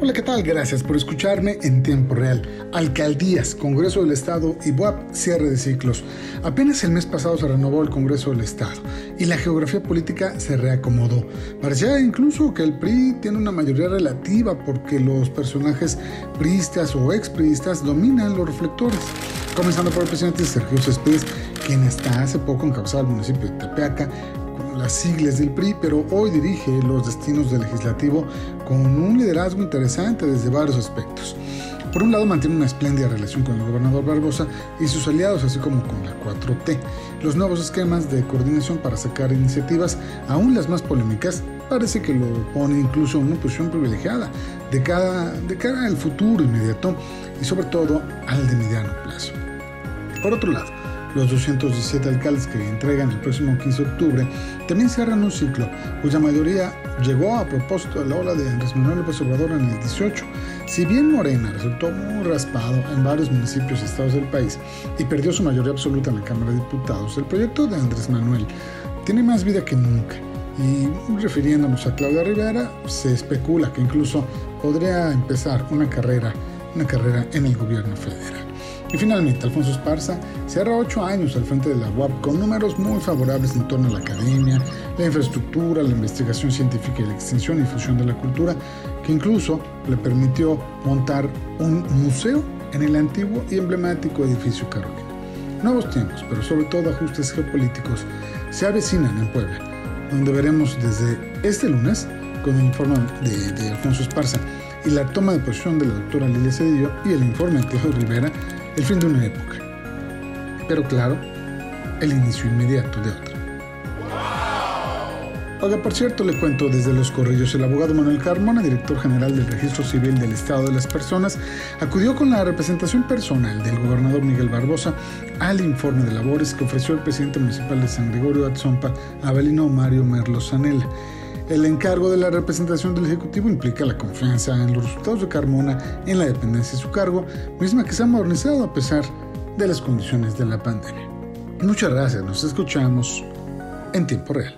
Hola, ¿qué tal? Gracias por escucharme en tiempo real. Alcaldías, Congreso del Estado y BUAP, cierre de ciclos. Apenas el mes pasado se renovó el Congreso del Estado y la geografía política se reacomodó. Parecía incluso que el PRI tiene una mayoría relativa porque los personajes priistas o expriistas dominan los reflectores. Comenzando por el presidente Sergio Céspedes, quien hasta hace poco encabezaba el municipio de Tepeaca, las siglas del PRI, pero hoy dirige los destinos del legislativo con un liderazgo interesante desde varios aspectos. Por un lado, mantiene una espléndida relación con el gobernador Barbosa y sus aliados, así como con la 4T. Los nuevos esquemas de coordinación para sacar iniciativas, aún las más polémicas, parece que lo pone incluso en una posición privilegiada de, cada, de cara al futuro inmediato y sobre todo al de mediano plazo. Por otro lado, los 217 alcaldes que entregan el próximo 15 de octubre también cierran un ciclo cuya mayoría llegó a propósito de la ola de Andrés Manuel López Obrador en el 18. Si bien Morena resultó muy raspado en varios municipios y estados del país y perdió su mayoría absoluta en la Cámara de Diputados, el proyecto de Andrés Manuel tiene más vida que nunca. Y refiriéndonos a Claudia Rivera, se especula que incluso podría empezar una carrera, una carrera en el gobierno federal. Y finalmente, Alfonso Esparza cierra ocho años al frente de la UAP con números muy favorables en torno a la academia, la infraestructura, la investigación científica y la extensión y difusión de la cultura, que incluso le permitió montar un museo en el antiguo y emblemático edificio Carolina. Nuevos tiempos, pero sobre todo ajustes geopolíticos, se avecinan en Puebla, donde veremos desde este lunes, con el informe de, de Alfonso Esparza y la toma de posición de la doctora Lilia Cedillo y el informe de Tejo Rivera, el fin de una época, pero claro, el inicio inmediato de otra. Oiga, por cierto, le cuento desde Los Corrillos, el abogado Manuel Carmona, director general del Registro Civil del Estado de las Personas, acudió con la representación personal del gobernador Miguel Barbosa al informe de labores que ofreció el presidente municipal de San Gregorio Atzompa, Abelino Mario Merlo Sanela. El encargo de la representación del Ejecutivo implica la confianza en los resultados de Carmona en la dependencia de su cargo, misma que se ha modernizado a pesar de las condiciones de la pandemia. Muchas gracias, nos escuchamos en tiempo real.